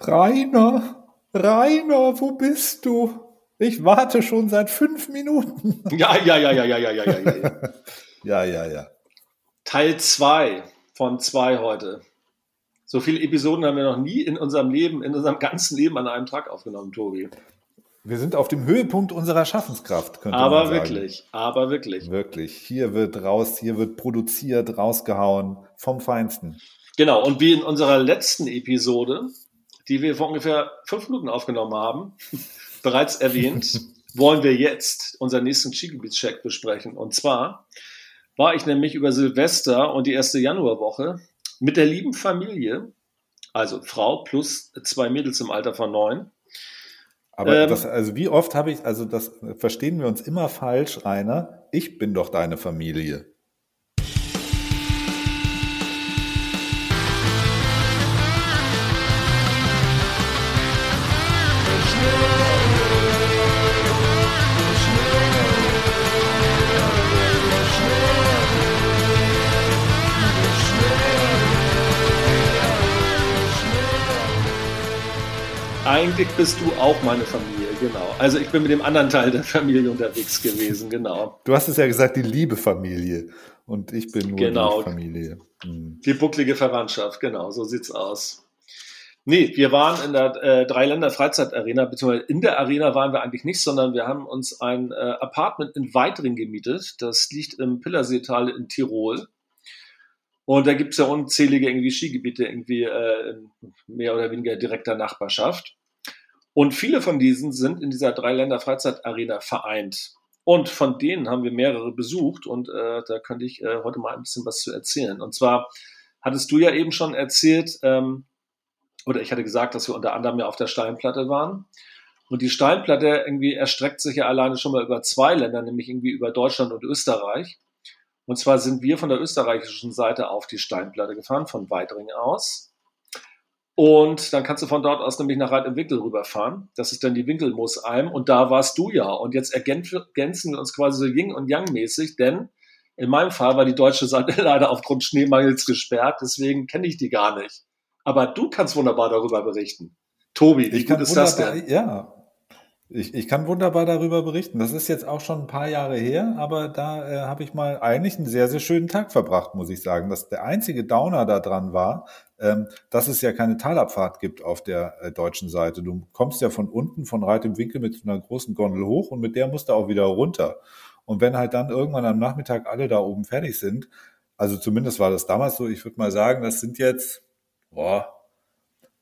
Rainer, Rainer, wo bist du? Ich warte schon seit fünf Minuten. Ja, ja, ja, ja, ja, ja, ja, ja. ja. Ja, ja, ja. Teil 2 von 2 heute. So viele Episoden haben wir noch nie in unserem Leben, in unserem ganzen Leben an einem Tag aufgenommen, Tobi. Wir sind auf dem Höhepunkt unserer Schaffenskraft, könnte Aber man sagen. wirklich, aber wirklich. Wirklich. Hier wird raus, hier wird produziert, rausgehauen, vom Feinsten. Genau, und wie in unserer letzten Episode, die wir vor ungefähr fünf Minuten aufgenommen haben, bereits erwähnt, wollen wir jetzt unseren nächsten Skigebietscheck besprechen. Und zwar war ich nämlich über Silvester und die erste Januarwoche mit der lieben Familie, also Frau plus zwei Mädels im Alter von neun, Aber Ähm, das, also wie oft habe ich, also das verstehen wir uns immer falsch, Rainer. Ich bin doch deine Familie. Eigentlich bist du auch meine Familie, genau. Also ich bin mit dem anderen Teil der Familie unterwegs gewesen, genau. Du hast es ja gesagt, die liebe Familie. Und ich bin nur Genau. die Familie. Hm. Die bucklige Verwandtschaft, genau, so sieht's aus. Nee, wir waren in der äh, Dreiländer Freizeitarena, beziehungsweise in der Arena waren wir eigentlich nicht, sondern wir haben uns ein äh, Apartment in Weitring gemietet. Das liegt im Pillerseetal in Tirol. Und da gibt's ja unzählige irgendwie Skigebiete irgendwie äh, in mehr oder weniger direkter Nachbarschaft. Und viele von diesen sind in dieser Dreiländer Freizeitarena vereint. Und von denen haben wir mehrere besucht und äh, da könnte ich äh, heute mal ein bisschen was zu erzählen. Und zwar hattest du ja eben schon erzählt, ähm, oder ich hatte gesagt, dass wir unter anderem ja auf der Steinplatte waren. Und die Steinplatte irgendwie erstreckt sich ja alleine schon mal über zwei Länder, nämlich irgendwie über Deutschland und Österreich. Und zwar sind wir von der österreichischen Seite auf die Steinplatte gefahren, von Weitring aus. Und dann kannst du von dort aus nämlich nach Reit im Winkel rüberfahren. Das ist dann die Winkelmoosalm. Und da warst du ja. Und jetzt ergän- ergänzen wir uns quasi so Yin und Yang mäßig, denn in meinem Fall war die deutsche Seite leider aufgrund Schneemangels gesperrt. Deswegen kenne ich die gar nicht. Aber du kannst wunderbar darüber berichten. Tobi, wie Ich gut ist das denn? ja. Ich, ich kann wunderbar darüber berichten. Das ist jetzt auch schon ein paar Jahre her, aber da äh, habe ich mal eigentlich einen sehr, sehr schönen Tag verbracht, muss ich sagen. Dass der einzige Downer da dran war, ähm, dass es ja keine Talabfahrt gibt auf der äh, deutschen Seite. Du kommst ja von unten, von Reit im Winkel mit einer großen Gondel hoch und mit der musst du auch wieder runter. Und wenn halt dann irgendwann am Nachmittag alle da oben fertig sind, also zumindest war das damals so, ich würde mal sagen, das sind jetzt, boah,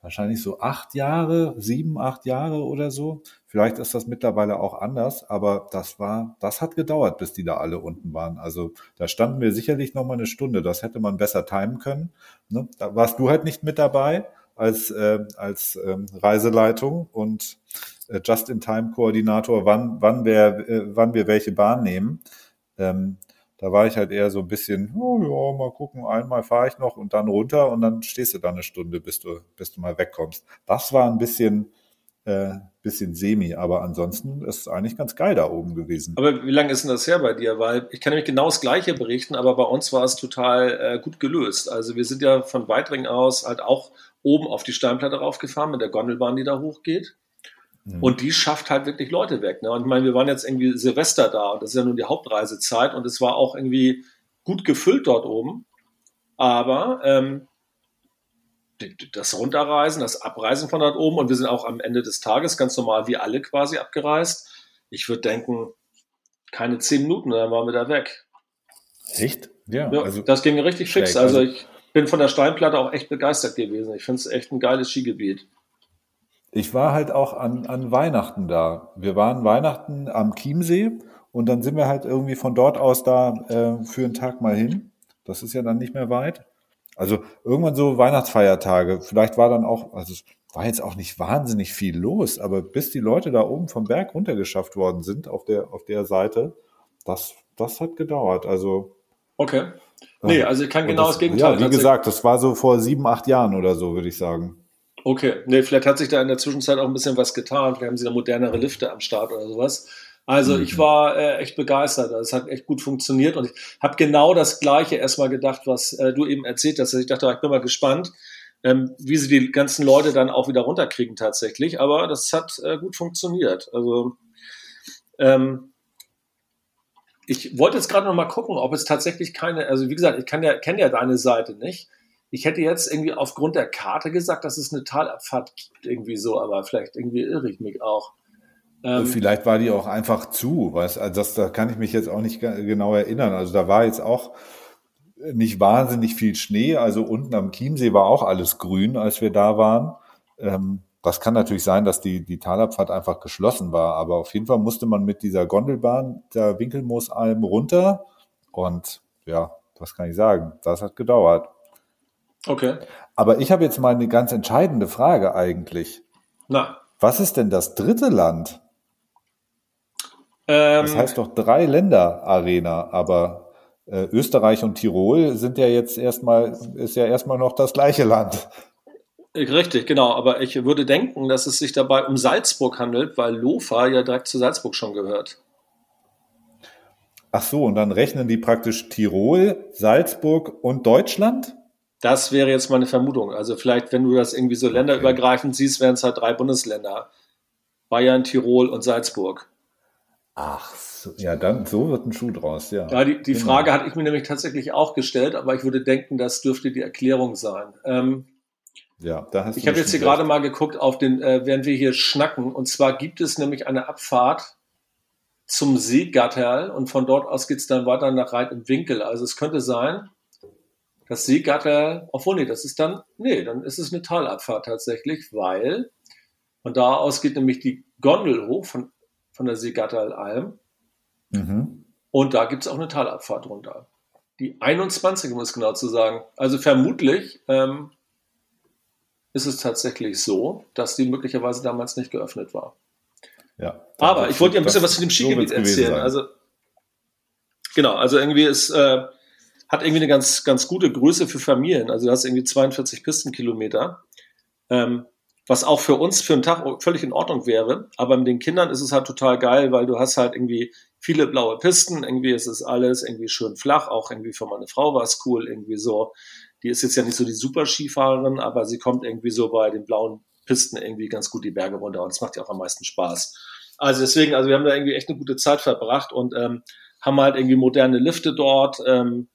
wahrscheinlich so acht Jahre, sieben, acht Jahre oder so. Vielleicht ist das mittlerweile auch anders, aber das war, das hat gedauert, bis die da alle unten waren. Also da standen wir sicherlich noch mal eine Stunde. Das hätte man besser timen können. Ne? Da warst du halt nicht mit dabei als äh, als ähm, Reiseleitung und äh, Just-in-Time-Koordinator, wann wann wir äh, wann wir welche Bahn nehmen. Ähm, da war ich halt eher so ein bisschen, oh ja, mal gucken, einmal fahre ich noch und dann runter und dann stehst du da eine Stunde, bis du, bis du mal wegkommst. Das war ein bisschen, äh, bisschen semi, aber ansonsten ist es eigentlich ganz geil da oben gewesen. Aber wie lange ist denn das her bei dir? Weil ich kann nämlich genau das Gleiche berichten, aber bei uns war es total äh, gut gelöst. Also wir sind ja von Weitring aus halt auch oben auf die Steinplatte raufgefahren mit der Gondelbahn, die da hochgeht. Mhm. Und die schafft halt wirklich Leute weg. Ne? Und ich meine, wir waren jetzt irgendwie Silvester da und das ist ja nun die Hauptreisezeit und es war auch irgendwie gut gefüllt dort oben. Aber ähm, das Runterreisen, das Abreisen von dort oben und wir sind auch am Ende des Tages ganz normal wie alle quasi abgereist. Ich würde denken, keine zehn Minuten, dann waren wir da weg. Echt? Ja, Ja, also das ging richtig fix. Also Also- ich bin von der Steinplatte auch echt begeistert gewesen. Ich finde es echt ein geiles Skigebiet. Ich war halt auch an, an Weihnachten da. Wir waren Weihnachten am Chiemsee und dann sind wir halt irgendwie von dort aus da äh, für einen Tag mal hin. Das ist ja dann nicht mehr weit. Also irgendwann so Weihnachtsfeiertage, vielleicht war dann auch, also es war jetzt auch nicht wahnsinnig viel los, aber bis die Leute da oben vom Berg runtergeschafft worden sind auf der, auf der Seite, das, das hat gedauert. Also. Okay. Nee, also ich kann genau das, das Gegenteil. Ja, wie gesagt, das war so vor sieben, acht Jahren oder so, würde ich sagen. Okay, nee, vielleicht hat sich da in der Zwischenzeit auch ein bisschen was getan. Vielleicht haben sie da modernere Lifte am Start oder sowas. Also mhm. ich war äh, echt begeistert. Es hat echt gut funktioniert und ich habe genau das Gleiche erstmal gedacht, was äh, du eben erzählt hast. Ich dachte, ich bin mal gespannt, ähm, wie sie die ganzen Leute dann auch wieder runterkriegen tatsächlich. Aber das hat äh, gut funktioniert. Also ähm, ich wollte jetzt gerade noch mal gucken, ob es tatsächlich keine, also wie gesagt, ich kann ja, kenne ja deine Seite nicht. Ich hätte jetzt irgendwie aufgrund der Karte gesagt, dass es eine Talabfahrt gibt, irgendwie so, aber vielleicht irgendwie irre ich mich auch. Ähm, vielleicht war die auch einfach zu, weißt, also das, da kann ich mich jetzt auch nicht genau erinnern. Also da war jetzt auch nicht wahnsinnig viel Schnee. Also unten am Chiemsee war auch alles grün, als wir da waren. Ähm, das kann natürlich sein, dass die, die Talabfahrt einfach geschlossen war, aber auf jeden Fall musste man mit dieser Gondelbahn der Winkelmoosalm runter und ja, was kann ich sagen? Das hat gedauert. Okay. Aber ich habe jetzt mal eine ganz entscheidende Frage eigentlich. Na. Was ist denn das dritte Land? Ähm, das heißt doch drei Länder Arena, aber äh, Österreich und Tirol sind ja jetzt erstmal, ist ja erstmal noch das gleiche Land. Richtig, genau. Aber ich würde denken, dass es sich dabei um Salzburg handelt, weil Lofa ja direkt zu Salzburg schon gehört. Ach so, und dann rechnen die praktisch Tirol, Salzburg und Deutschland? Das wäre jetzt meine Vermutung. Also vielleicht, wenn du das irgendwie so länderübergreifend siehst, wären es halt drei Bundesländer. Bayern, Tirol und Salzburg. Ach so, ja, dann so wird ein Schuh draus, ja. Ja, die, die genau. Frage hatte ich mir nämlich tatsächlich auch gestellt, aber ich würde denken, das dürfte die Erklärung sein. Ähm, ja, da hast ich habe jetzt hier gerade mal geguckt auf den, äh, während wir hier schnacken. Und zwar gibt es nämlich eine Abfahrt zum Seegatterl und von dort aus geht es dann weiter nach Reit im Winkel. Also es könnte sein, das Seegatterl, obwohl nee, das ist dann, nee, dann ist es eine Talabfahrt tatsächlich, weil von da aus geht nämlich die Gondel hoch von, von der Seegatterl-Alm. Mhm. Und da gibt es auch eine Talabfahrt runter. Die 21, um es genau zu sagen. Also vermutlich ähm, ist es tatsächlich so, dass die möglicherweise damals nicht geöffnet war. Ja. Aber ich wollte dir ein bisschen was zu dem Skigebiet so erzählen. Also genau, also irgendwie ist äh, hat irgendwie eine ganz ganz gute Größe für Familien. Also du hast irgendwie 42 Pistenkilometer, ähm, was auch für uns für einen Tag völlig in Ordnung wäre. Aber mit den Kindern ist es halt total geil, weil du hast halt irgendwie viele blaue Pisten. Irgendwie ist es alles irgendwie schön flach. Auch irgendwie für meine Frau war es cool. Irgendwie so die ist jetzt ja nicht so die super Skifahrerin, aber sie kommt irgendwie so bei den blauen Pisten irgendwie ganz gut die Berge runter und es macht ja auch am meisten Spaß. Also deswegen, also wir haben da irgendwie echt eine gute Zeit verbracht und ähm, haben halt irgendwie moderne Lifte dort, ähm,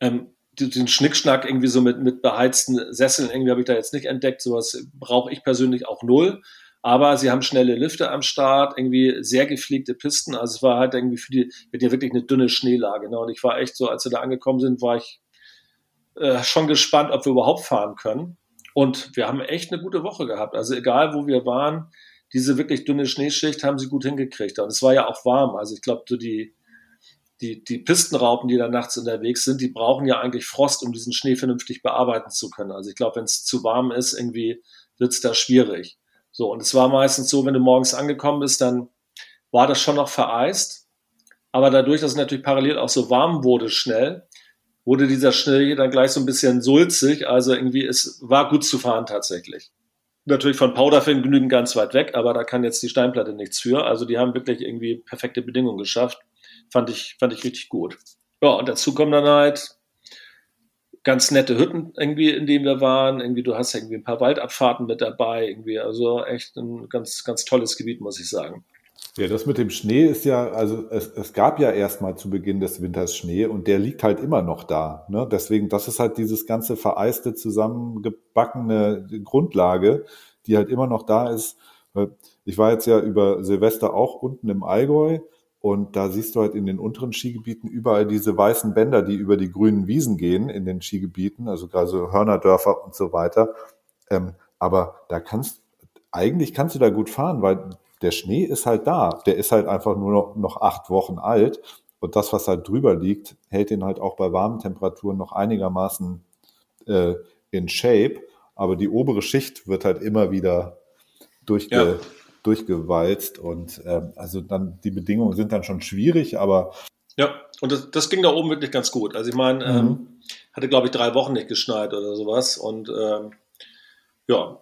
ähm, den Schnickschnack irgendwie so mit, mit beheizten Sesseln irgendwie habe ich da jetzt nicht entdeckt. Sowas brauche ich persönlich auch null. Aber sie haben schnelle Lifte am Start, irgendwie sehr gepflegte Pisten. Also es war halt irgendwie für die, mit ja wirklich eine dünne Schneelage. Ne? Und ich war echt so, als wir da angekommen sind, war ich äh, schon gespannt, ob wir überhaupt fahren können. Und wir haben echt eine gute Woche gehabt. Also egal, wo wir waren, diese wirklich dünne Schneeschicht haben sie gut hingekriegt. Und es war ja auch warm. Also ich glaube, so die, die, die Pistenraupen, die da nachts unterwegs sind, die brauchen ja eigentlich Frost, um diesen Schnee vernünftig bearbeiten zu können. Also ich glaube, wenn es zu warm ist, irgendwie wird es da schwierig. So, und es war meistens so, wenn du morgens angekommen bist, dann war das schon noch vereist. Aber dadurch, dass es natürlich parallel auch so warm wurde schnell, wurde dieser Schnee dann gleich so ein bisschen sulzig. Also irgendwie, es war gut zu fahren tatsächlich. Natürlich von Powderfin genügend ganz weit weg, aber da kann jetzt die Steinplatte nichts für. Also die haben wirklich irgendwie perfekte Bedingungen geschafft. Fand ich, fand ich richtig gut. Ja, und dazu kommen dann halt ganz nette Hütten irgendwie, in denen wir waren. Irgendwie, du hast irgendwie ein paar Waldabfahrten mit dabei. Irgendwie, also echt ein ganz, ganz tolles Gebiet, muss ich sagen. Ja, das mit dem Schnee ist ja, also es, es gab ja erstmal zu Beginn des Winters Schnee und der liegt halt immer noch da. Ne? Deswegen, das ist halt dieses ganze vereiste, zusammengebackene Grundlage, die halt immer noch da ist. Ich war jetzt ja über Silvester auch unten im Allgäu und da siehst du halt in den unteren Skigebieten überall diese weißen Bänder, die über die grünen Wiesen gehen in den Skigebieten, also gerade so Hörnerdörfer und so weiter. Ähm, aber da kannst, eigentlich kannst du da gut fahren, weil der Schnee ist halt da. Der ist halt einfach nur noch, noch acht Wochen alt. Und das, was halt drüber liegt, hält den halt auch bei warmen Temperaturen noch einigermaßen äh, in Shape. Aber die obere Schicht wird halt immer wieder durchge ja. Durchgewalzt. Und ähm, also dann die Bedingungen sind dann schon schwierig, aber ja, und das, das ging da oben wirklich ganz gut. Also ich meine, mhm. ähm, hatte glaube ich drei Wochen nicht geschneit oder sowas. Und ähm, ja,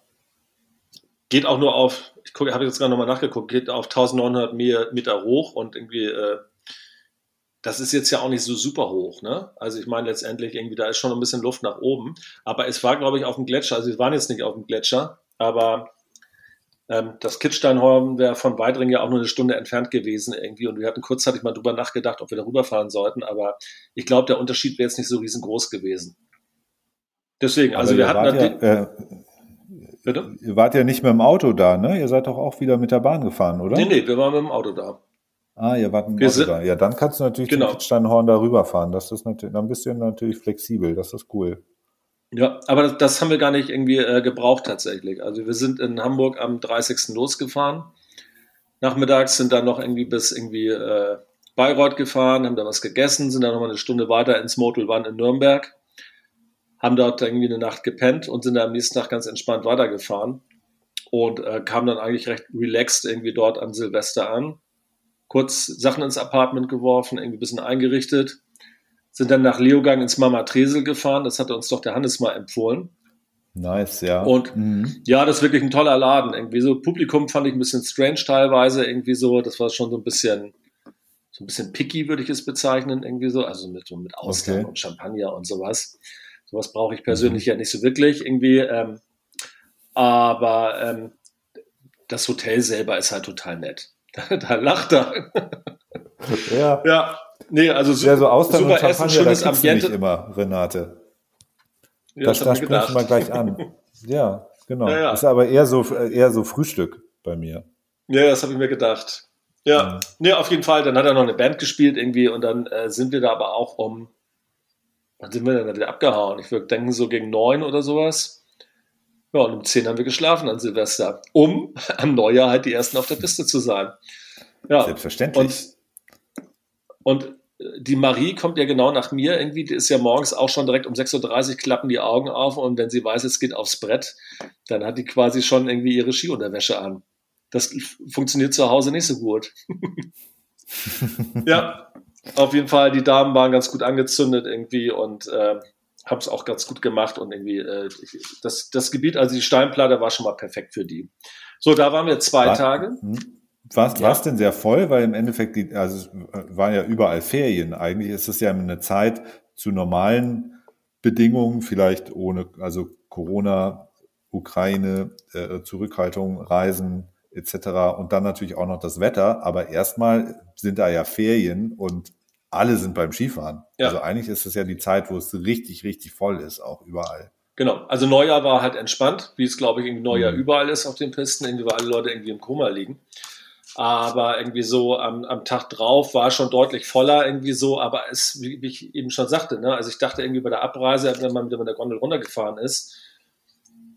geht auch nur auf, ich habe jetzt gerade nochmal nachgeguckt, geht auf 1900 Meter hoch und irgendwie, äh, das ist jetzt ja auch nicht so super hoch, ne? Also ich meine letztendlich irgendwie, da ist schon ein bisschen Luft nach oben, aber es war glaube ich auf dem Gletscher, also wir waren jetzt nicht auf dem Gletscher, aber ähm, das Kitzsteinhorn wäre von Weidring ja auch nur eine Stunde entfernt gewesen irgendwie und wir hatten kurzzeitig mal drüber nachgedacht, ob wir da rüberfahren sollten, aber ich glaube, der Unterschied wäre jetzt nicht so riesengroß gewesen. Deswegen, also wir hatten ja, äh, Bitte? Ihr wart ja nicht mit dem Auto da, ne? Ihr seid doch auch wieder mit der Bahn gefahren, oder? Nee, nee, wir waren mit dem Auto da. Ah, ihr wart mit dem Auto da. Ja, dann kannst du natürlich genau. den Kitzsteinhorn da rüberfahren. Das ist natürlich, dann bist du natürlich flexibel. Das ist cool. Ja, aber das, das haben wir gar nicht irgendwie äh, gebraucht tatsächlich. Also wir sind in Hamburg am 30. losgefahren. Nachmittags sind dann noch irgendwie bis irgendwie äh, Bayreuth gefahren, haben da was gegessen, sind dann nochmal eine Stunde weiter ins Motel One in Nürnberg haben dort irgendwie eine Nacht gepennt und sind dann am nächsten Tag ganz entspannt weitergefahren und äh, kamen dann eigentlich recht relaxed irgendwie dort an Silvester an. Kurz Sachen ins Apartment geworfen, irgendwie ein bisschen eingerichtet, sind dann nach Leogang ins Mama Tresel gefahren, das hatte uns doch der Hannes mal empfohlen. Nice, ja. Und mhm. ja, das ist wirklich ein toller Laden. Irgendwie so Publikum fand ich ein bisschen strange teilweise, irgendwie so, das war schon so ein bisschen, so ein bisschen picky, würde ich es bezeichnen, irgendwie so, also mit, mit Austern okay. und Champagner und sowas. Sowas brauche ich persönlich mhm. ja nicht so wirklich irgendwie. Ähm, aber ähm, das Hotel selber ist halt total nett. Da, da lacht er. ja. Ja. Nee, also su ja, so Austern super und Essen, schönes da Ambiente. Nicht immer, Renate. Ja, das das sprechen wir gleich an. Ja, genau. Ja, ja. Ist aber eher so, eher so Frühstück bei mir. Ja, das habe ich mir gedacht. Ja, mhm. nee, auf jeden Fall. Dann hat er noch eine Band gespielt irgendwie und dann äh, sind wir da aber auch um Wann sind wir denn wieder abgehauen? Ich würde denken, so gegen neun oder sowas. Ja, und um zehn haben wir geschlafen an Silvester, um am Neujahr halt die Ersten auf der Piste zu sein. Ja. Selbstverständlich. Und, und die Marie kommt ja genau nach mir irgendwie, die ist ja morgens auch schon direkt um 6.30 Uhr klappen die Augen auf und wenn sie weiß, es geht aufs Brett, dann hat die quasi schon irgendwie ihre Skiunterwäsche an. Das funktioniert zu Hause nicht so gut. ja, auf jeden Fall, die Damen waren ganz gut angezündet irgendwie und äh, haben es auch ganz gut gemacht und irgendwie äh, das, das Gebiet, also die Steinplatte war schon mal perfekt für die. So, da waren wir zwei war, Tage. War es ja. denn sehr voll? Weil im Endeffekt, die, also es waren ja überall Ferien. Eigentlich ist es ja eine Zeit zu normalen Bedingungen, vielleicht ohne, also Corona, Ukraine, äh, Zurückhaltung, Reisen etc. Und dann natürlich auch noch das Wetter. Aber erstmal sind da ja Ferien und alle sind beim Skifahren. Ja. Also eigentlich ist es ja die Zeit, wo es richtig, richtig voll ist, auch überall. Genau, also Neujahr war halt entspannt, wie es glaube ich irgendwie Neujahr mhm. überall ist auf den Pisten, irgendwie weil alle Leute irgendwie im Koma liegen. Aber irgendwie so am, am Tag drauf war schon deutlich voller irgendwie so, aber es, wie ich eben schon sagte, ne, also ich dachte irgendwie bei der Abreise, wenn man mit der Gondel runtergefahren ist,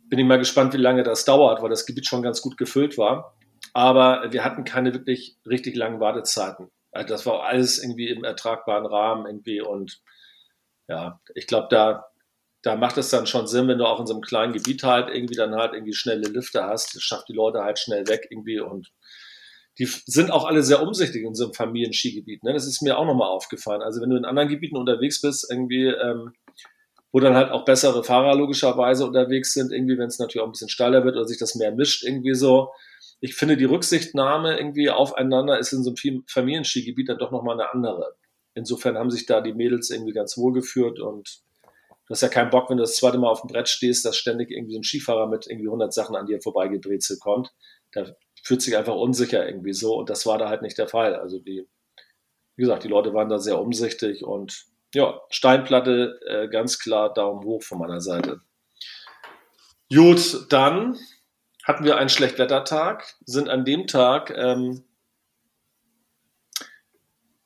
bin ich mal gespannt, wie lange das dauert, weil das Gebiet schon ganz gut gefüllt war. Aber wir hatten keine wirklich richtig langen Wartezeiten. Also das war alles irgendwie im ertragbaren Rahmen irgendwie und ja, ich glaube, da, da macht es dann schon Sinn, wenn du auch in so einem kleinen Gebiet halt irgendwie dann halt irgendwie schnelle Lifte hast. Das schafft die Leute halt schnell weg irgendwie und die sind auch alle sehr umsichtig in so einem Familienskigebiet. Ne? Das ist mir auch nochmal aufgefallen. Also wenn du in anderen Gebieten unterwegs bist, irgendwie, ähm, wo dann halt auch bessere Fahrer logischerweise unterwegs sind, irgendwie, wenn es natürlich auch ein bisschen steiler wird oder sich das mehr mischt, irgendwie so, ich finde, die Rücksichtnahme irgendwie aufeinander ist in so einem Familienskigebiet dann doch nochmal eine andere. Insofern haben sich da die Mädels irgendwie ganz wohl geführt und du hast ja keinen Bock, wenn du das zweite Mal auf dem Brett stehst, dass ständig irgendwie so ein Skifahrer mit irgendwie 100 Sachen an dir vorbeigebrezelt kommt. Da fühlt sich einfach unsicher irgendwie so und das war da halt nicht der Fall. Also die, wie gesagt, die Leute waren da sehr umsichtig und ja, Steinplatte äh, ganz klar Daumen hoch von meiner Seite. Gut, dann hatten wir einen Schlechtwettertag, sind an dem Tag ähm,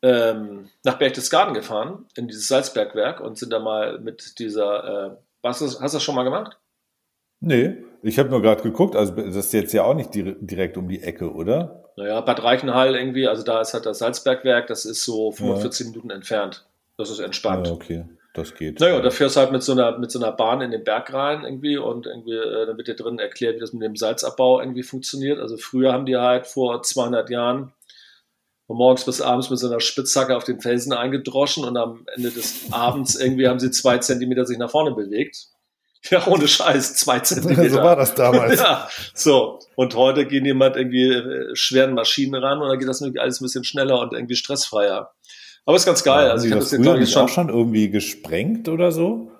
ähm, nach Berchtesgaden gefahren, in dieses Salzbergwerk und sind da mal mit dieser, äh, hast, du, hast du das schon mal gemacht? Nee, ich habe nur gerade geguckt, also das ist jetzt ja auch nicht direkt um die Ecke, oder? Naja, Bad Reichenhall irgendwie, also da ist halt das Salzbergwerk, das ist so 45 ja. Minuten entfernt. Das ist entspannt. Ja, okay, das geht. Naja, da fährst du halt mit so einer, mit so einer Bahn in den Berg rein irgendwie und irgendwie, äh, dann wird dir drin erklärt, wie das mit dem Salzabbau irgendwie funktioniert. Also früher haben die halt vor 200 Jahren von morgens bis abends mit so einer Spitzhacke auf den Felsen eingedroschen und am Ende des Abends irgendwie haben sie zwei Zentimeter sich nach vorne bewegt. Ja, ohne Scheiß, zwei Zentimeter. so war das damals. ja, so. Und heute gehen jemand irgendwie äh, schweren Maschinen ran und dann geht das irgendwie alles ein bisschen schneller und irgendwie stressfreier. Aber ist ganz geil. Ja, also ich habe das, das früher schon, auch schon irgendwie gesprengt oder so.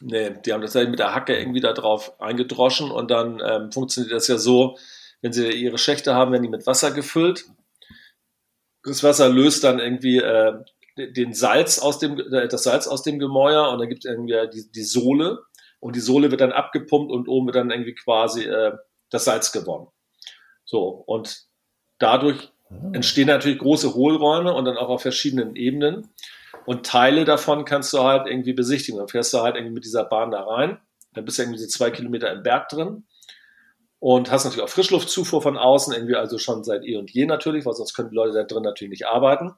Nee, die haben das ja mit der Hacke irgendwie da drauf eingedroschen und dann ähm, funktioniert das ja so, wenn sie ihre Schächte haben, werden die mit Wasser gefüllt. Das Wasser löst dann irgendwie äh, den Salz aus dem, äh, das Salz aus dem Gemäuer und dann gibt es irgendwie die, die Sohle und die Sohle wird dann abgepumpt und oben wird dann irgendwie quasi äh, das Salz gewonnen. So, und dadurch ah. entstehen natürlich große Hohlräume und dann auch auf verschiedenen Ebenen. Und Teile davon kannst du halt irgendwie besichtigen. Dann fährst du halt irgendwie mit dieser Bahn da rein. Dann bist du irgendwie so zwei Kilometer im Berg drin. Und hast natürlich auch Frischluftzufuhr von außen, irgendwie also schon seit eh und je natürlich, weil sonst können die Leute da drin natürlich nicht arbeiten.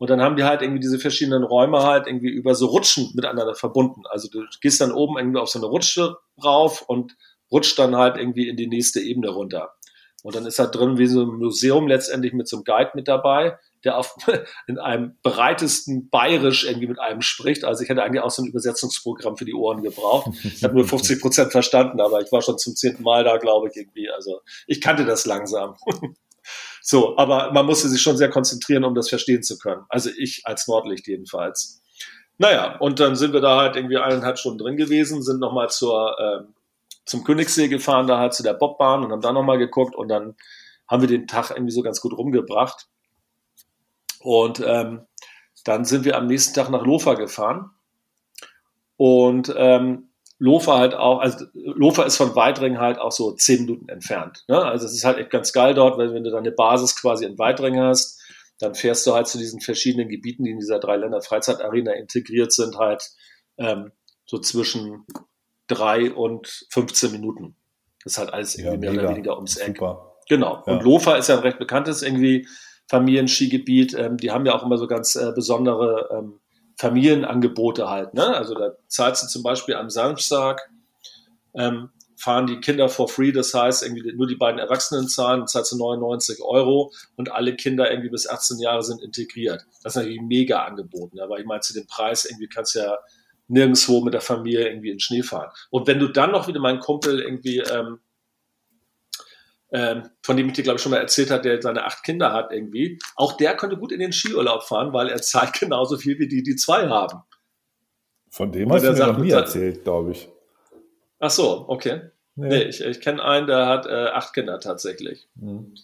Und dann haben die halt irgendwie diese verschiedenen Räume halt irgendwie über so Rutschen miteinander verbunden. Also du gehst dann oben irgendwie auf so eine Rutsche rauf und rutscht dann halt irgendwie in die nächste Ebene runter. Und dann ist da drin wie so ein Museum letztendlich mit so einem Guide mit dabei, der auf, in einem breitesten Bayerisch irgendwie mit einem spricht. Also ich hätte eigentlich auch so ein Übersetzungsprogramm für die Ohren gebraucht. Ich habe nur 50 Prozent verstanden, aber ich war schon zum zehnten Mal da, glaube ich, irgendwie. Also ich kannte das langsam. So, aber man musste sich schon sehr konzentrieren, um das verstehen zu können. Also ich als Nordlicht jedenfalls. Naja, und dann sind wir da halt irgendwie eineinhalb Stunden drin gewesen, sind nochmal zur, äh, zum Königssee gefahren, da halt zu der Bobbahn und haben da nochmal geguckt und dann haben wir den Tag irgendwie so ganz gut rumgebracht. Und ähm, dann sind wir am nächsten Tag nach Lofa gefahren. Und ähm, Lofa halt auch, also Lofa ist von Weidring halt auch so zehn Minuten entfernt. Ne? Also es ist halt echt ganz geil dort, weil wenn du deine Basis quasi in Weidring hast, dann fährst du halt zu diesen verschiedenen Gebieten, die in dieser drei Länder Freizeitarena integriert sind, halt ähm, so zwischen drei und 15 Minuten. Das ist halt alles irgendwie ja, mehr oder weniger ums Eck. Super. Genau. Ja. Und Lofa ist ja ein recht bekanntes irgendwie Familienskigebiet. Ähm, die haben ja auch immer so ganz äh, besondere ähm, Familienangebote halt. Ne? Also da zahlst du zum Beispiel am Samstag, ähm, fahren die Kinder for free, das heißt irgendwie nur die beiden Erwachsenen zahlen, zahlst du 99 Euro und alle Kinder irgendwie bis 18 Jahre sind integriert. Das ist natürlich mega Angebot, ne? aber ich meine zu dem Preis irgendwie kannst du ja nirgendwo mit der Familie irgendwie in Schnee fahren. Und wenn du dann noch wieder meinen Kumpel irgendwie ähm, ähm, von dem ich dir, glaube ich, schon mal erzählt hat, der seine acht Kinder hat irgendwie, auch der konnte gut in den Skiurlaub fahren, weil er zahlt genauso viel wie die, die zwei haben. Von dem hast du mir sagt, noch nie erzählt, glaube ich. Ach so, okay. Nee, nee ich, ich kenne einen, der hat äh, acht Kinder tatsächlich. Mhm.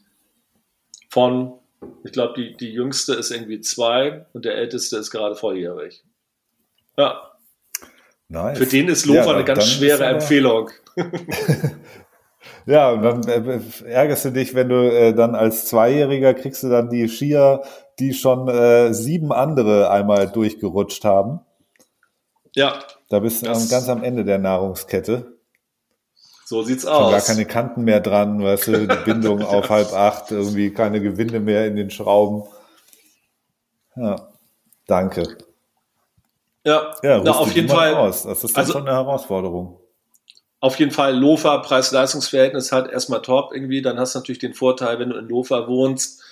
Von, ich glaube, die, die jüngste ist irgendwie zwei und der älteste ist gerade volljährig. Ja. Nice. Für den ist Lofa ja, eine ganz schwere Empfehlung. Ja, und dann äh, ärgerst du dich, wenn du äh, dann als Zweijähriger kriegst du dann die Skier, die schon äh, sieben andere einmal durchgerutscht haben. Ja. Da bist du ganz am Ende der Nahrungskette. So sieht's schon aus. Gar keine Kanten mehr dran, weißt du, die Bindung auf halb acht, irgendwie keine Gewinde mehr in den Schrauben. Ja, danke. Ja, ja Na, auf jeden Fall. Aus. Das ist dann also, schon eine Herausforderung auf jeden Fall Lofa, Preis-Leistungs-Verhältnis halt erstmal top irgendwie. Dann hast du natürlich den Vorteil, wenn du in Lofa wohnst,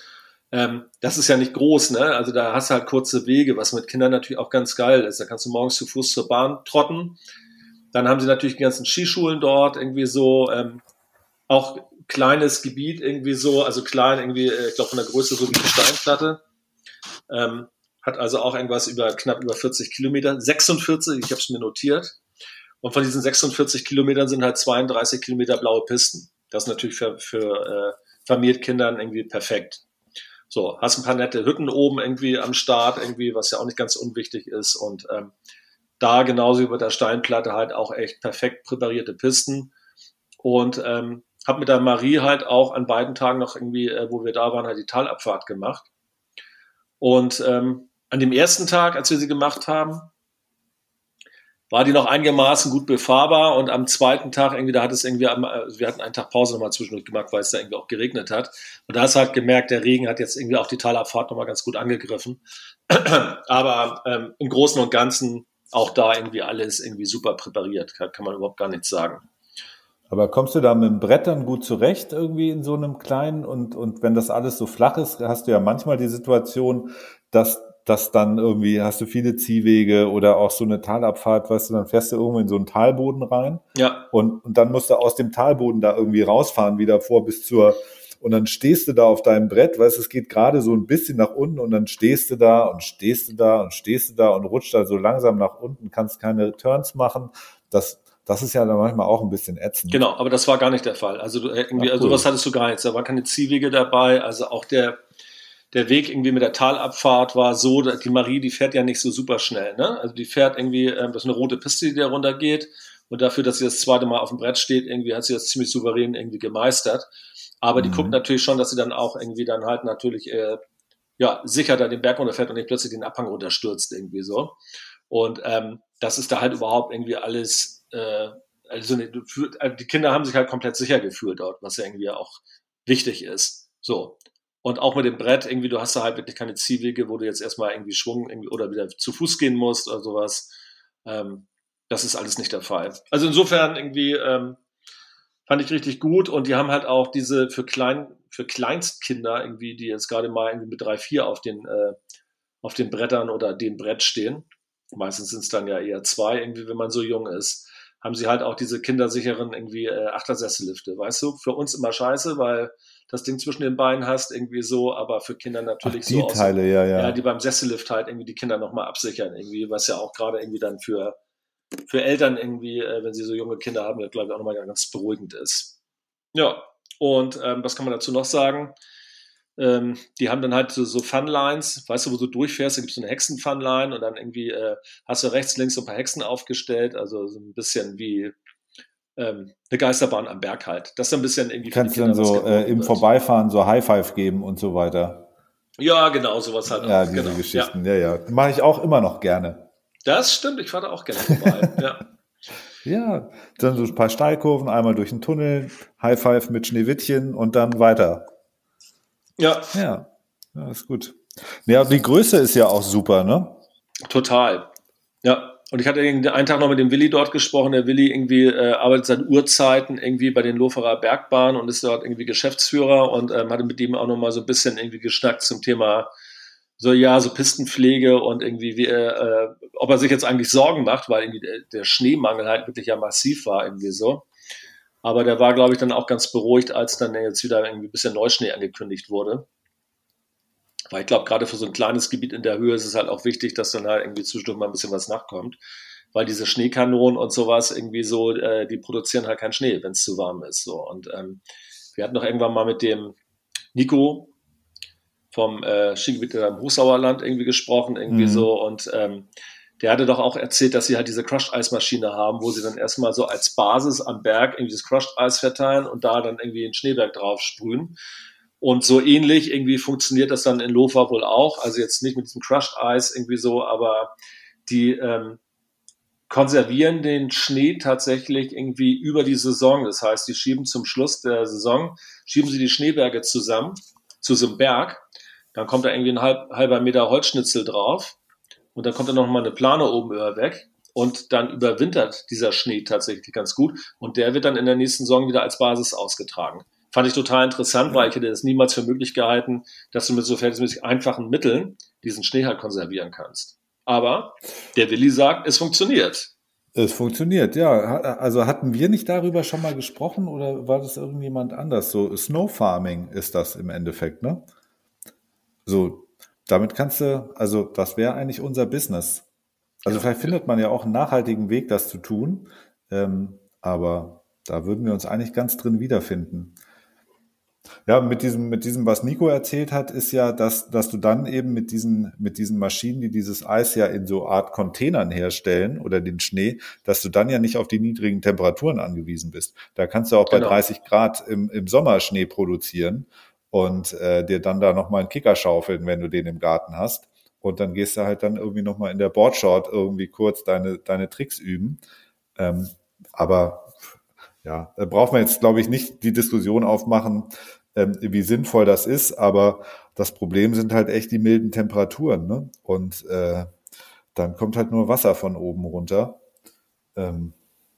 ähm, das ist ja nicht groß, ne? Also da hast du halt kurze Wege, was mit Kindern natürlich auch ganz geil ist. Da kannst du morgens zu Fuß zur Bahn trotten. Dann haben sie natürlich die ganzen Skischulen dort irgendwie so, ähm, auch kleines Gebiet irgendwie so, also klein irgendwie, äh, ich glaube von der Größe so wie die Steinplatte. Ähm, hat also auch irgendwas über knapp über 40 Kilometer, 46, ich habe es mir notiert. Und von diesen 46 Kilometern sind halt 32 Kilometer blaue Pisten. Das ist natürlich für, für äh, Familienkindern irgendwie perfekt. So, hast ein paar nette Hütten oben irgendwie am Start, irgendwie, was ja auch nicht ganz unwichtig ist. Und ähm, da genauso bei der Steinplatte halt auch echt perfekt präparierte Pisten. Und ähm, habe mit der Marie halt auch an beiden Tagen noch irgendwie, äh, wo wir da waren, halt die Talabfahrt gemacht. Und ähm, an dem ersten Tag, als wir sie gemacht haben, war die noch einigermaßen gut befahrbar und am zweiten Tag irgendwie, da hat es irgendwie, also wir hatten einen Tag Pause nochmal zwischendurch gemacht, weil es da irgendwie auch geregnet hat. Und da hast du halt gemerkt, der Regen hat jetzt irgendwie auch die Talabfahrt nochmal ganz gut angegriffen. Aber ähm, im Großen und Ganzen auch da irgendwie alles irgendwie super präpariert, kann, man überhaupt gar nichts sagen. Aber kommst du da mit dem Brett gut zurecht irgendwie in so einem kleinen und, und wenn das alles so flach ist, hast du ja manchmal die Situation, dass dass dann irgendwie hast du viele Ziehwege oder auch so eine Talabfahrt, weißt du, dann fährst du irgendwo in so einen Talboden rein. Ja. Und, und dann musst du aus dem Talboden da irgendwie rausfahren, wieder vor bis zur, und dann stehst du da auf deinem Brett, weißt du, es geht gerade so ein bisschen nach unten und dann stehst du da und stehst du da und stehst du da und rutscht da so langsam nach unten, kannst keine Turns machen. Das, das ist ja dann manchmal auch ein bisschen ätzend. Genau, aber das war gar nicht der Fall. Also du, irgendwie, Ach, also cool. also sowas hattest du gar nicht. Da war keine Ziehwege dabei. Also auch der, der Weg irgendwie mit der Talabfahrt war so, dass die Marie, die fährt ja nicht so super schnell. Ne? Also die fährt irgendwie, ähm, das ist eine rote Piste, die da runtergeht. Und dafür, dass sie das zweite Mal auf dem Brett steht, irgendwie hat sie das ziemlich souverän irgendwie gemeistert. Aber die mhm. guckt natürlich schon, dass sie dann auch irgendwie dann halt natürlich äh, ja, sicher da den Berg runterfährt und nicht plötzlich den Abhang runterstürzt irgendwie so. Und ähm, das ist da halt überhaupt irgendwie alles, äh, also, ne, also die Kinder haben sich halt komplett sicher gefühlt dort, was ja irgendwie auch wichtig ist. So. Und auch mit dem Brett, irgendwie, du hast da halt wirklich keine Zielwege, wo du jetzt erstmal irgendwie Schwung irgendwie, oder wieder zu Fuß gehen musst oder sowas. Ähm, das ist alles nicht der Fall. Also insofern irgendwie ähm, fand ich richtig gut und die haben halt auch diese für klein für Kleinstkinder irgendwie, die jetzt gerade mal irgendwie mit drei vier auf den äh, auf den Brettern oder dem Brett stehen. Meistens sind es dann ja eher zwei irgendwie, wenn man so jung ist haben sie halt auch diese kindersicheren irgendwie äh, Achtersessellifte. Weißt du, für uns immer scheiße, weil das Ding zwischen den Beinen hast, irgendwie so, aber für Kinder natürlich Ach, die so. Die Teile, aus, ja, ja. Ja, die beim Sessellift halt irgendwie die Kinder nochmal absichern, irgendwie, was ja auch gerade irgendwie dann für, für Eltern irgendwie, äh, wenn sie so junge Kinder haben, ja, glaube ich, auch nochmal ganz beruhigend ist. Ja, und ähm, was kann man dazu noch sagen? Ähm, die haben dann halt so, so Funlines, weißt du, wo du durchfährst, da gibt es so eine Hexen-Funline und dann irgendwie äh, hast du rechts, links so ein paar Hexen aufgestellt, also so ein bisschen wie ähm, eine Geisterbahn am Berg halt. Das ist ein bisschen irgendwie. Kannst du dann so äh, im Vorbeifahren so High Five geben und so weiter. Ja, genau, sowas halt. Ja, auch. diese genau. Geschichten, ja, ja. ja. Mache ich auch immer noch gerne. Das stimmt, ich fahre da auch gerne vorbei, ja. Ja, dann so ein paar Steilkurven, einmal durch den Tunnel, High Five mit Schneewittchen und dann weiter. Ja. Ja, ja ist gut. Ja, die Größe ist ja auch super, ne? Total. Ja. Und ich hatte einen Tag noch mit dem Willi dort gesprochen. Der Willi irgendwie äh, arbeitet seit Urzeiten irgendwie bei den Loferer Bergbahnen und ist dort irgendwie Geschäftsführer und ähm, hatte mit ihm auch noch mal so ein bisschen irgendwie geschnackt zum Thema so ja so Pistenpflege und irgendwie wie, äh, ob er sich jetzt eigentlich Sorgen macht, weil irgendwie der, der Schneemangel halt wirklich ja massiv war irgendwie so. Aber der war, glaube ich, dann auch ganz beruhigt, als dann jetzt wieder irgendwie ein bisschen Neuschnee angekündigt wurde. Weil ich glaube, gerade für so ein kleines Gebiet in der Höhe ist es halt auch wichtig, dass dann halt irgendwie zwischendurch mal ein bisschen was nachkommt. Weil diese Schneekanonen und sowas irgendwie so, äh, die produzieren halt keinen Schnee, wenn es zu warm ist. So. Und ähm, wir hatten noch irgendwann mal mit dem Nico vom äh, Skigebiet im Hochsauerland irgendwie gesprochen, irgendwie mhm. so. Und ähm, der hatte doch auch erzählt, dass sie halt diese Crushed-Eismaschine haben, wo sie dann erstmal so als Basis am Berg irgendwie das Crushed-Eis verteilen und da dann irgendwie einen Schneeberg drauf sprühen. Und so ähnlich irgendwie funktioniert das dann in Lofa wohl auch. Also jetzt nicht mit diesem Crushed Eis irgendwie so, aber die ähm, konservieren den Schnee tatsächlich irgendwie über die Saison. Das heißt, die schieben zum Schluss der Saison, schieben sie die Schneeberge zusammen zu so einem Berg. Dann kommt da irgendwie ein halb, halber Meter Holzschnitzel drauf und dann kommt dann noch mal eine Plane oben über weg und dann überwintert dieser Schnee tatsächlich ganz gut und der wird dann in der nächsten Saison wieder als Basis ausgetragen. Fand ich total interessant, weil ich hätte das niemals für möglich gehalten, dass du mit so verhältnismäßig einfachen Mitteln diesen Schnee halt konservieren kannst. Aber der Willi sagt, es funktioniert. Es funktioniert, ja. Also hatten wir nicht darüber schon mal gesprochen oder war das irgendjemand anders? So Snow Farming ist das im Endeffekt, ne? So damit kannst du, also das wäre eigentlich unser Business. Also ja. vielleicht findet man ja auch einen nachhaltigen Weg, das zu tun. Ähm, aber da würden wir uns eigentlich ganz drin wiederfinden. Ja, mit diesem, mit diesem, was Nico erzählt hat, ist ja, dass, dass du dann eben mit diesen, mit diesen Maschinen, die dieses Eis ja in so Art Containern herstellen oder den Schnee, dass du dann ja nicht auf die niedrigen Temperaturen angewiesen bist. Da kannst du auch genau. bei 30 Grad im, im Sommer Schnee produzieren und äh, dir dann da nochmal einen Kicker schaufeln, wenn du den im Garten hast. und dann gehst du halt dann irgendwie nochmal in der Boardshort irgendwie kurz deine, deine Tricks üben. Ähm, aber ja, da braucht man jetzt, glaube ich, nicht die Diskussion aufmachen, wie sinnvoll das ist, aber das Problem sind halt echt die milden Temperaturen. Ne? Und äh, dann kommt halt nur Wasser von oben runter. Ähm,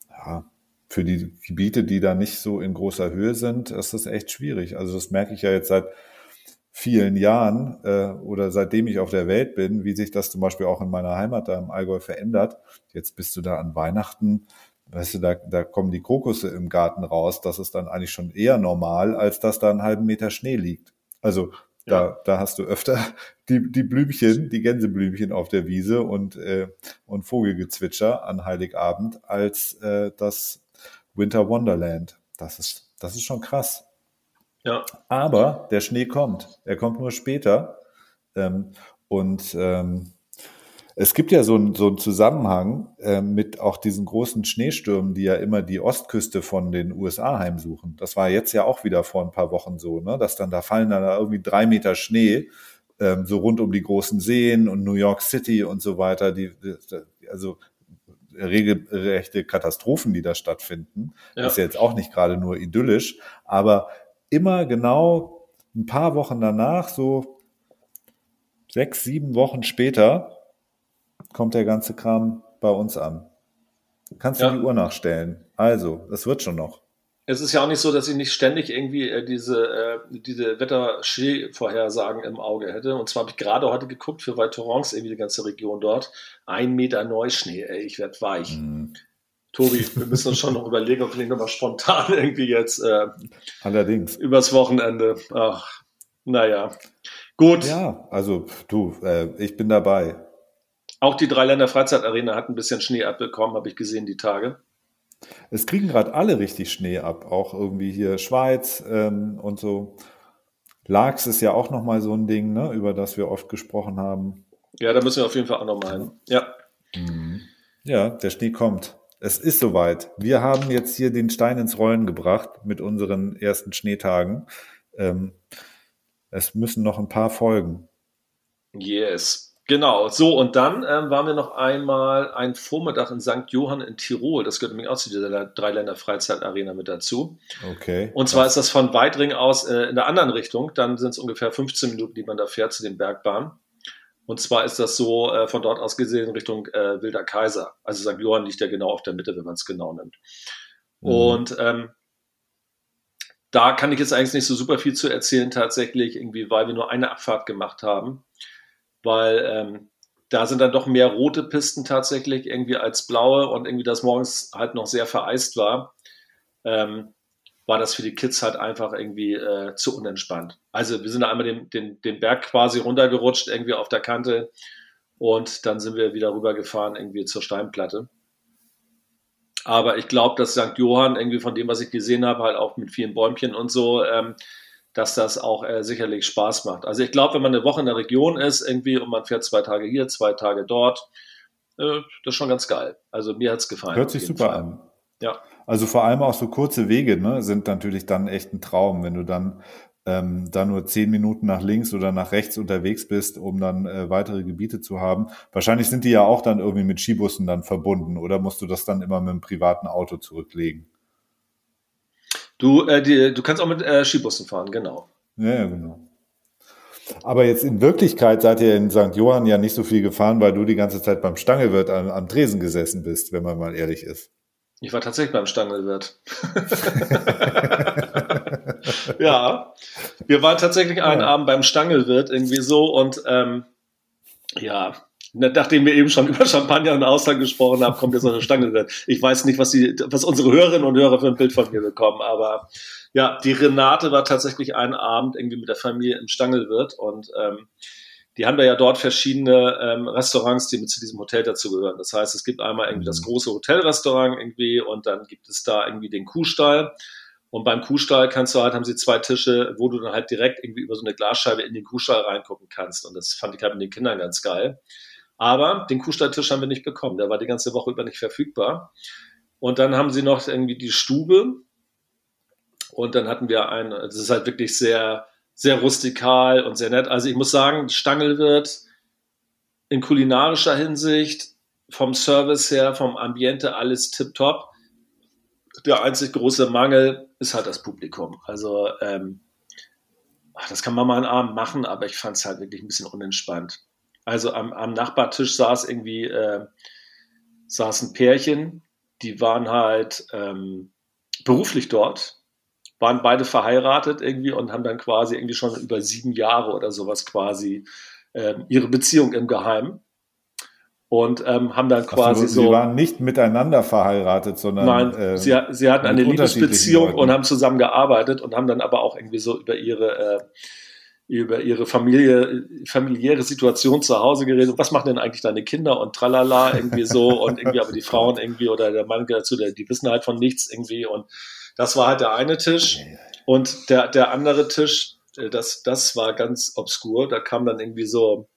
ja, für die Gebiete, die da nicht so in großer Höhe sind, ist das echt schwierig. Also das merke ich ja jetzt seit vielen Jahren äh, oder seitdem ich auf der Welt bin, wie sich das zum Beispiel auch in meiner Heimat da im Allgäu verändert. Jetzt bist du da an Weihnachten, weißt du, da, da kommen die Krokusse im Garten raus. Das ist dann eigentlich schon eher normal, als dass da einen halben Meter Schnee liegt. Also da, ja. da hast du öfter die, die Blümchen, die Gänseblümchen auf der Wiese und, äh, und Vogelgezwitscher an Heiligabend als äh, das Winter Wonderland. Das ist, das ist schon krass. Ja. Aber der Schnee kommt. Er kommt nur später. Ähm, und ähm, es gibt ja so, ein, so einen Zusammenhang äh, mit auch diesen großen Schneestürmen, die ja immer die Ostküste von den USA heimsuchen. Das war jetzt ja auch wieder vor ein paar Wochen so, ne? dass dann da fallen dann da irgendwie drei Meter Schnee ähm, so rund um die großen Seen und New York City und so weiter. Die, die also regelrechte Katastrophen, die da stattfinden. Ja. Das ist ja jetzt auch nicht gerade nur idyllisch, aber immer genau ein paar Wochen danach, so sechs, sieben Wochen später, kommt der ganze Kram bei uns an. Kannst du ja. die Uhr nachstellen. Also, das wird schon noch. Es ist ja auch nicht so, dass ich nicht ständig irgendwie äh, diese, äh, diese Wettervorhersagen im Auge hätte. Und zwar habe ich gerade heute geguckt für Val Thorens, irgendwie die ganze Region dort. Ein Meter Neuschnee, ey, ich werde weich. Mhm. Tobi, wir müssen uns schon noch überlegen, ob wir nicht nochmal spontan irgendwie jetzt äh, Allerdings. übers Wochenende. Ach, naja. Gut. Ja, also du, äh, ich bin dabei. Auch die Dreiländer Freizeitarena hat ein bisschen Schnee abbekommen, habe ich gesehen, die Tage. Es kriegen gerade alle richtig Schnee ab, auch irgendwie hier Schweiz ähm, und so. Lachs ist ja auch nochmal so ein Ding, ne, über das wir oft gesprochen haben. Ja, da müssen wir auf jeden Fall auch nochmal hin. Ja. Mhm. Ja, der Schnee kommt. Es ist soweit. Wir haben jetzt hier den Stein ins Rollen gebracht mit unseren ersten Schneetagen. Ähm, es müssen noch ein paar folgen. Yes. Genau, so und dann ähm, waren wir noch einmal ein Vormittag in St. Johann in Tirol. Das gehört nämlich auch zu dieser Dreiländer Freizeitarena mit dazu. Okay. Und zwar ist das von Weidring aus äh, in der anderen Richtung. Dann sind es ungefähr 15 Minuten, die man da fährt zu den Bergbahnen. Und zwar ist das so äh, von dort aus gesehen Richtung äh, Wilder Kaiser. Also St. Johann liegt ja genau auf der Mitte, wenn man es genau nimmt. Mhm. Und ähm, da kann ich jetzt eigentlich nicht so super viel zu erzählen tatsächlich, irgendwie, weil wir nur eine Abfahrt gemacht haben weil ähm, da sind dann doch mehr rote Pisten tatsächlich irgendwie als blaue und irgendwie das morgens halt noch sehr vereist war, ähm, war das für die Kids halt einfach irgendwie äh, zu unentspannt. Also wir sind da einmal den, den, den Berg quasi runtergerutscht, irgendwie auf der Kante und dann sind wir wieder rübergefahren irgendwie zur Steinplatte. Aber ich glaube, dass St. Johann irgendwie von dem, was ich gesehen habe, halt auch mit vielen Bäumchen und so, ähm, dass das auch äh, sicherlich Spaß macht. Also ich glaube, wenn man eine Woche in der Region ist irgendwie und man fährt zwei Tage hier, zwei Tage dort, äh, das ist schon ganz geil. Also mir hat es gefallen. Hört sich super Fall. an. Ja. Also vor allem auch so kurze Wege ne, sind natürlich dann echt ein Traum, wenn du dann ähm, da nur zehn Minuten nach links oder nach rechts unterwegs bist, um dann äh, weitere Gebiete zu haben. Wahrscheinlich sind die ja auch dann irgendwie mit Skibussen dann verbunden oder musst du das dann immer mit einem privaten Auto zurücklegen? Du, äh, die, du kannst auch mit äh, Skibussen fahren, genau. Ja, genau. Aber jetzt in Wirklichkeit seid ihr in St. Johann ja nicht so viel gefahren, weil du die ganze Zeit beim Stangelwirt am, am Tresen gesessen bist, wenn man mal ehrlich ist. Ich war tatsächlich beim Stangelwirt. ja, wir waren tatsächlich einen ja. Abend beim Stangelwirt irgendwie so und ähm, ja, nachdem wir eben schon über Champagner und Ausland gesprochen haben, kommt jetzt noch eine Stange. Ich weiß nicht, was, die, was unsere Hörerinnen und Hörer für ein Bild von mir bekommen, aber ja, die Renate war tatsächlich einen Abend irgendwie mit der Familie im Stangelwirt und ähm, die haben da ja dort verschiedene ähm, Restaurants, die mit zu diesem Hotel dazugehören. Das heißt, es gibt einmal irgendwie das mhm. große Hotelrestaurant irgendwie und dann gibt es da irgendwie den Kuhstall. Und beim Kuhstall kannst du halt, haben sie zwei Tische, wo du dann halt direkt irgendwie über so eine Glasscheibe in den Kuhstall reingucken kannst. Und das fand ich halt mit den Kindern ganz geil. Aber den Kuhstalltisch haben wir nicht bekommen. Der war die ganze Woche über nicht verfügbar. Und dann haben sie noch irgendwie die Stube. Und dann hatten wir ein, das ist halt wirklich sehr, sehr rustikal und sehr nett. Also ich muss sagen, Stangelwirt in kulinarischer Hinsicht, vom Service her, vom Ambiente alles tipptopp. Der einzig große Mangel ist halt das Publikum. Also ähm, das kann man mal einen Abend machen, aber ich fand es halt wirklich ein bisschen unentspannt. Also am, am Nachbartisch saß irgendwie äh, saß ein Pärchen, die waren halt ähm, beruflich dort, waren beide verheiratet irgendwie und haben dann quasi irgendwie schon über sieben Jahre oder sowas quasi äh, ihre Beziehung im Geheimen und ähm, haben dann quasi so, so. Sie waren nicht miteinander verheiratet, sondern. Nein, äh, sie, sie hatten eine Liebesbeziehung und haben zusammen gearbeitet und haben dann aber auch irgendwie so über ihre äh, über ihre Familie, familiäre Situation zu Hause geredet. Was machen denn eigentlich deine Kinder? Und tralala irgendwie so. Und irgendwie aber die Frauen irgendwie oder der Mann dazu, der, die wissen halt von nichts irgendwie. Und das war halt der eine Tisch. Und der, der andere Tisch, äh, das, das war ganz obskur. Da kam dann irgendwie so,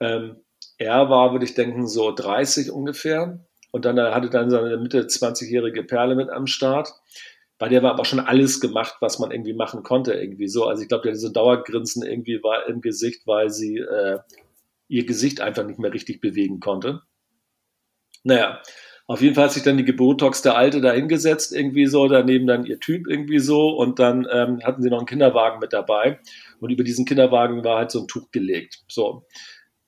ähm, er war, würde ich denken, so 30 ungefähr. Und dann hatte dann seine Mitte 20-jährige Perle mit am Start bei der war aber schon alles gemacht, was man irgendwie machen konnte, irgendwie so. Also ich glaube, der so Dauergrinsen irgendwie war im Gesicht, weil sie äh, ihr Gesicht einfach nicht mehr richtig bewegen konnte. Naja, auf jeden Fall hat sich dann die Gebotox der Alte da hingesetzt, irgendwie so, daneben dann ihr Typ irgendwie so und dann ähm, hatten sie noch einen Kinderwagen mit dabei und über diesen Kinderwagen war halt so ein Tuch gelegt. So.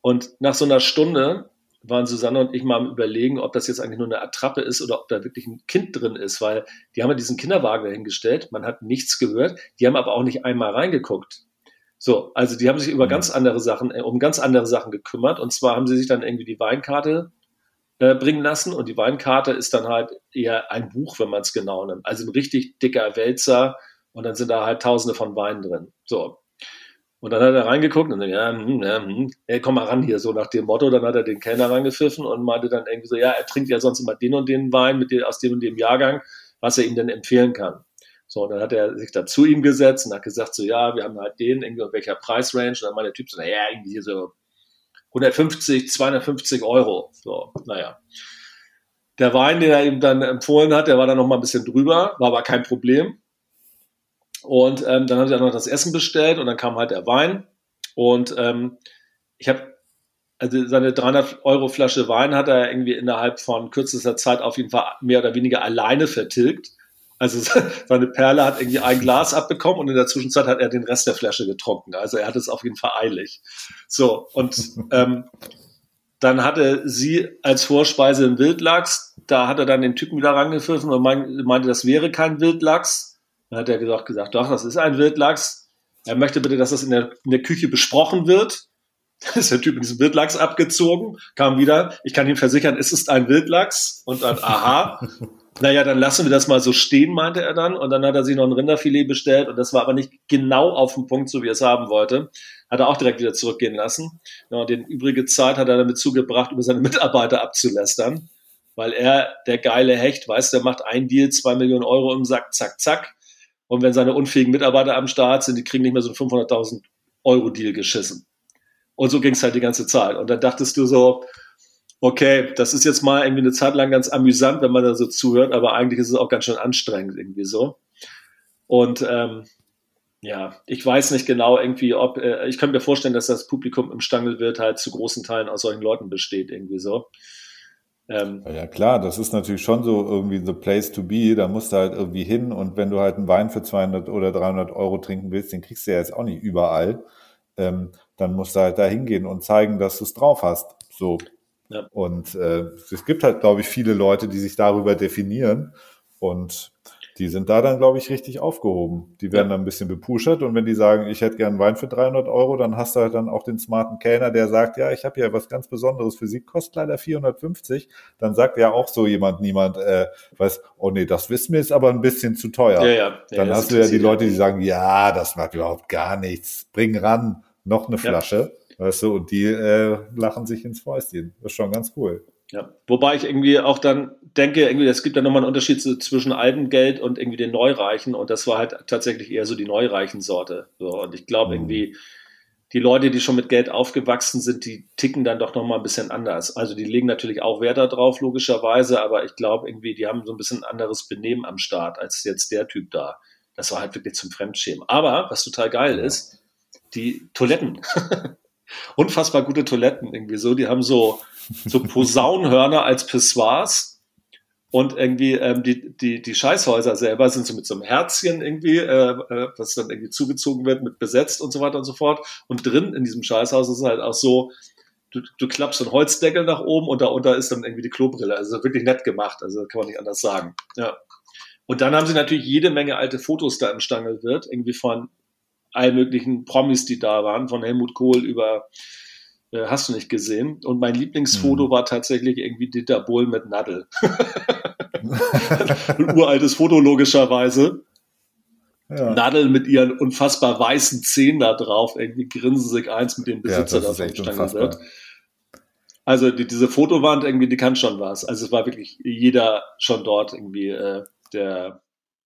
Und nach so einer Stunde waren Susanne und ich mal am überlegen, ob das jetzt eigentlich nur eine Attrappe ist oder ob da wirklich ein Kind drin ist, weil die haben ja diesen Kinderwagen dahingestellt, man hat nichts gehört, die haben aber auch nicht einmal reingeguckt. So, also die haben sich über mhm. ganz andere Sachen, äh, um ganz andere Sachen gekümmert und zwar haben sie sich dann irgendwie die Weinkarte äh, bringen lassen und die Weinkarte ist dann halt eher ein Buch, wenn man es genau nimmt. Also ein richtig dicker Wälzer und dann sind da halt tausende von Weinen drin. So, und dann hat er reingeguckt und dann, ja, hm, ja, hm, ey, komm mal ran hier, so nach dem Motto. Dann hat er den Kellner reingepfiffen und meinte dann irgendwie so, ja, er trinkt ja sonst immer den und den Wein mit dem, aus dem und dem Jahrgang, was er ihm denn empfehlen kann. So, und dann hat er sich da zu ihm gesetzt und hat gesagt, so, ja, wir haben halt den, irgendwie, welcher Preisrange? Und dann meinte der Typ so, naja, irgendwie hier so 150, 250 Euro. So, naja. Der Wein, den er ihm dann empfohlen hat, der war dann noch mal ein bisschen drüber, war aber kein Problem. Und ähm, dann haben sie auch noch das Essen bestellt und dann kam halt der Wein. Und ähm, ich habe, also seine 300 Euro Flasche Wein hat er irgendwie innerhalb von kürzester Zeit auf jeden Fall mehr oder weniger alleine vertilgt. Also seine Perle hat irgendwie ein Glas abbekommen und in der Zwischenzeit hat er den Rest der Flasche getrunken. Also er hat es auf jeden Fall eilig. So, und ähm, dann hatte sie als Vorspeise einen Wildlachs. Da hat er dann den Typen wieder rangepfiffen und meinte, das wäre kein Wildlachs. Dann hat er gesagt, gesagt, doch, das ist ein Wildlachs. Er möchte bitte, dass das in der, in der Küche besprochen wird. Da ist der Typ in diesem Wildlachs abgezogen, kam wieder. Ich kann ihm versichern, es ist ein Wildlachs. Und dann, aha. naja, dann lassen wir das mal so stehen, meinte er dann. Und dann hat er sich noch ein Rinderfilet bestellt. Und das war aber nicht genau auf den Punkt, so wie er es haben wollte. Hat er auch direkt wieder zurückgehen lassen. Ja, und die übrige Zeit hat er damit zugebracht, über seine Mitarbeiter abzulästern. Weil er, der geile Hecht, weiß, der macht ein Deal, zwei Millionen Euro im Sack, zack, zack. Und wenn seine unfähigen Mitarbeiter am Start sind, die kriegen nicht mehr so einen 500.000 Euro Deal geschissen. Und so ging es halt die ganze Zeit. Und dann dachtest du so, okay, das ist jetzt mal irgendwie eine Zeit lang ganz amüsant, wenn man da so zuhört, aber eigentlich ist es auch ganz schön anstrengend irgendwie so. Und ähm, ja, ich weiß nicht genau irgendwie, ob, äh, ich könnte mir vorstellen, dass das Publikum im Stangelwirt halt zu großen Teilen aus solchen Leuten besteht irgendwie so. Ähm, ja klar, das ist natürlich schon so irgendwie the place to be. Da musst du halt irgendwie hin und wenn du halt einen Wein für 200 oder 300 Euro trinken willst, den kriegst du ja jetzt auch nicht überall. Ähm, dann musst du halt da hingehen und zeigen, dass du es drauf hast. So. Ja. Und äh, es gibt halt, glaube ich, viele Leute, die sich darüber definieren. Und die sind da dann, glaube ich, richtig aufgehoben. Die werden ja. dann ein bisschen bepuschert und wenn die sagen, ich hätte gern Wein für 300 Euro, dann hast du halt dann auch den smarten Kellner, der sagt, ja, ich habe hier was ganz Besonderes für Sie, kostet leider 450. Dann sagt ja auch so jemand, niemand, äh, weiß, oh nee, das wissen wir, ist aber ein bisschen zu teuer. Ja, ja. Dann ja, hast du ja die Leute, die sagen, ja, das macht überhaupt gar nichts, bring ran, noch eine Flasche. Weißt du, und die äh, lachen sich ins Fäustchen. Das ist schon ganz cool. Ja, wobei ich irgendwie auch dann denke, irgendwie, es gibt ja nochmal einen Unterschied zwischen altem Geld und irgendwie den Neureichen und das war halt tatsächlich eher so die neureichen Sorte. So, und ich glaube mhm. irgendwie, die Leute, die schon mit Geld aufgewachsen sind, die ticken dann doch nochmal ein bisschen anders. Also die legen natürlich auch Wert darauf, logischerweise, aber ich glaube irgendwie, die haben so ein bisschen anderes Benehmen am Start als jetzt der Typ da. Das war halt wirklich zum Fremdschämen. Aber was total geil ist, die Toiletten. unfassbar gute Toiletten irgendwie so. Die haben so, so Posaunenhörner als Pissoirs. Und irgendwie ähm, die, die, die Scheißhäuser selber sind so mit so einem Herzchen irgendwie, äh, äh, was dann irgendwie zugezogen wird, mit besetzt und so weiter und so fort. Und drin in diesem Scheißhaus ist halt auch so, du, du klappst einen Holzdeckel nach oben und darunter ist dann irgendwie die Klobrille. Also wirklich nett gemacht, also kann man nicht anders sagen. Ja. Und dann haben sie natürlich jede Menge alte Fotos da im Stangelwirt, irgendwie von allen möglichen Promis, die da waren, von Helmut Kohl über äh, hast du nicht gesehen. Und mein Lieblingsfoto mhm. war tatsächlich irgendwie Dieter Bohl mit Nadel. Ein uraltes Foto logischerweise. Ja. Nadel mit ihren unfassbar weißen Zähnen da drauf, irgendwie grinsen sich eins mit dem Besitzer ja, da vom Stange wird. Also die, diese Fotowand irgendwie, die kann schon was. Also es war wirklich jeder schon dort irgendwie, äh, der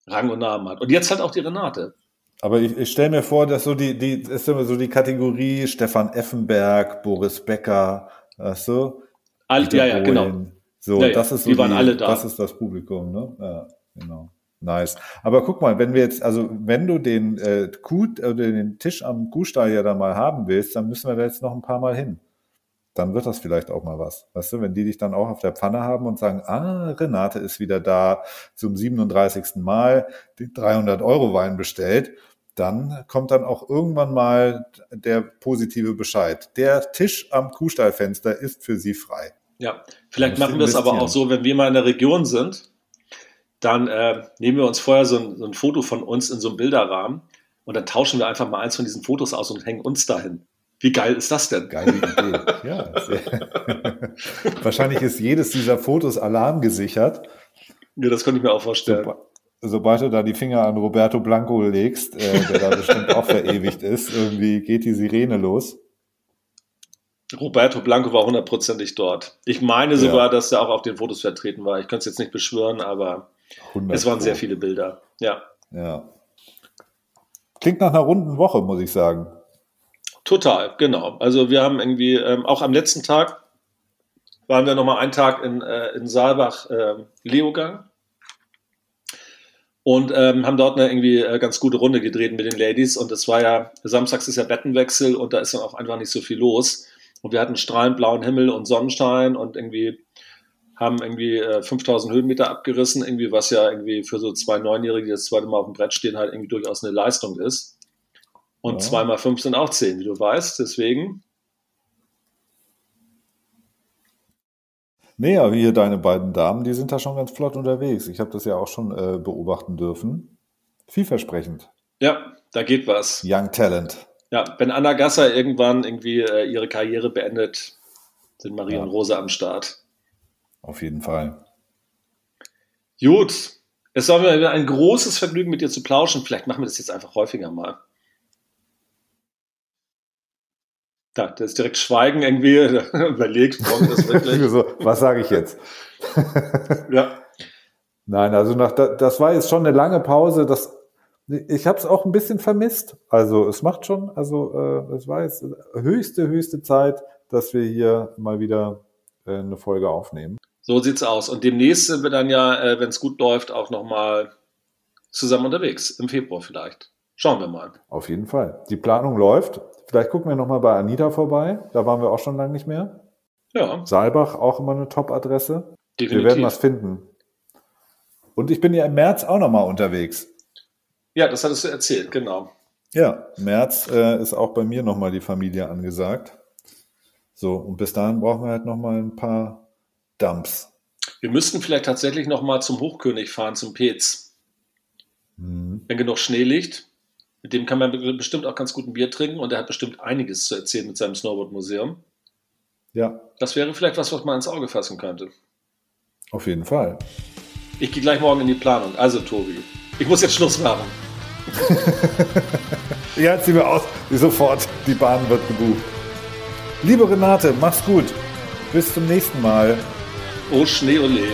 Rang und Namen hat. Und jetzt halt auch die Renate. Aber ich, ich stelle mir vor, dass so die, die, ist immer so die Kategorie Stefan Effenberg, Boris Becker, weißt du? All, ja, ja, genau. So, ja, das ist so die waren alle da. Das ist das Publikum, ne? Ja, genau. Nice. Aber guck mal, wenn wir jetzt, also wenn du den äh, Kuh, äh, den Tisch am Kuhstall ja da mal haben willst, dann müssen wir da jetzt noch ein paar Mal hin. Dann wird das vielleicht auch mal was. Weißt du, wenn die dich dann auch auf der Pfanne haben und sagen, ah, Renate ist wieder da zum 37. Mal, die 300 Euro Wein bestellt, dann kommt dann auch irgendwann mal der positive Bescheid. Der Tisch am Kuhstallfenster ist für Sie frei. Ja, vielleicht machen wir es aber auch so, wenn wir mal in der Region sind, dann äh, nehmen wir uns vorher so ein, so ein, Foto von uns in so einem Bilderrahmen und dann tauschen wir einfach mal eins von diesen Fotos aus und hängen uns dahin. Wie geil ist das denn? Geile Idee. Ja, Wahrscheinlich ist jedes dieser Fotos alarmgesichert. Ja, das könnte ich mir auch vorstellen. So, sobald du da die Finger an Roberto Blanco legst, äh, der da bestimmt auch verewigt ist, irgendwie geht die Sirene los. Roberto Blanco war hundertprozentig dort. Ich meine sogar, ja. dass er auch auf den Fotos vertreten war. Ich könnte es jetzt nicht beschwören, aber es waren sehr viele Bilder. Ja. Ja. Klingt nach einer runden Woche, muss ich sagen. Total, genau. Also wir haben irgendwie, ähm, auch am letzten Tag waren wir nochmal einen Tag in, äh, in Saalbach äh, Leogang und ähm, haben dort eine irgendwie äh, ganz gute Runde gedreht mit den Ladies. Und es war ja, samstags ist ja Bettenwechsel und da ist dann auch einfach nicht so viel los. Und wir hatten strahlend blauen Himmel und Sonnenschein und irgendwie haben irgendwie äh, 5000 Höhenmeter abgerissen, irgendwie was ja irgendwie für so zwei Neunjährige, die das zweite Mal auf dem Brett stehen, halt irgendwie durchaus eine Leistung ist. Und ja. zwei mal fünf sind auch zehn, wie du weißt. Deswegen Nee, aber hier deine beiden Damen, die sind da schon ganz flott unterwegs. Ich habe das ja auch schon äh, beobachten dürfen. Vielversprechend. Ja, da geht was. Young Talent. Ja, wenn Anna Gasser irgendwann irgendwie äh, ihre Karriere beendet, sind Marie ja. und Rosa am Start. Auf jeden Fall. Gut. Es war mir ein großes Vergnügen, mit dir zu plauschen. Vielleicht machen wir das jetzt einfach häufiger mal. Da, da ist direkt Schweigen irgendwie überlegt, kommt das wirklich. so, was sage ich jetzt? ja. Nein, also nach, das war jetzt schon eine lange Pause. Das, ich habe es auch ein bisschen vermisst. Also es macht schon, also äh, es war jetzt höchste, höchste Zeit, dass wir hier mal wieder äh, eine Folge aufnehmen. So sieht's aus. Und demnächst sind wir dann ja, äh, wenn es gut läuft, auch nochmal zusammen unterwegs. Im Februar vielleicht. Schauen wir mal. Auf jeden Fall. Die Planung läuft. Vielleicht gucken wir nochmal bei Anita vorbei. Da waren wir auch schon lange nicht mehr. Ja. Saalbach, auch immer eine Top-Adresse. Wir werden was finden. Und ich bin ja im März auch nochmal unterwegs. Ja, das hattest du erzählt, genau. Ja, März äh, ist auch bei mir nochmal die Familie angesagt. So, und bis dahin brauchen wir halt nochmal ein paar Dumps. Wir müssten vielleicht tatsächlich nochmal zum Hochkönig fahren, zum Pez. Mhm. Wenn genug Schnee liegt. Mit dem kann man bestimmt auch ganz gut ein Bier trinken und er hat bestimmt einiges zu erzählen mit seinem Snowboard-Museum. Ja. Das wäre vielleicht was, was man ins Auge fassen könnte. Auf jeden Fall. Ich gehe gleich morgen in die Planung. Also, Tobi, ich muss jetzt Schluss machen. ja, zieh mir aus. Sofort. Die Bahn wird gebucht. Liebe Renate, mach's gut. Bis zum nächsten Mal. Oh, Schnee, ole.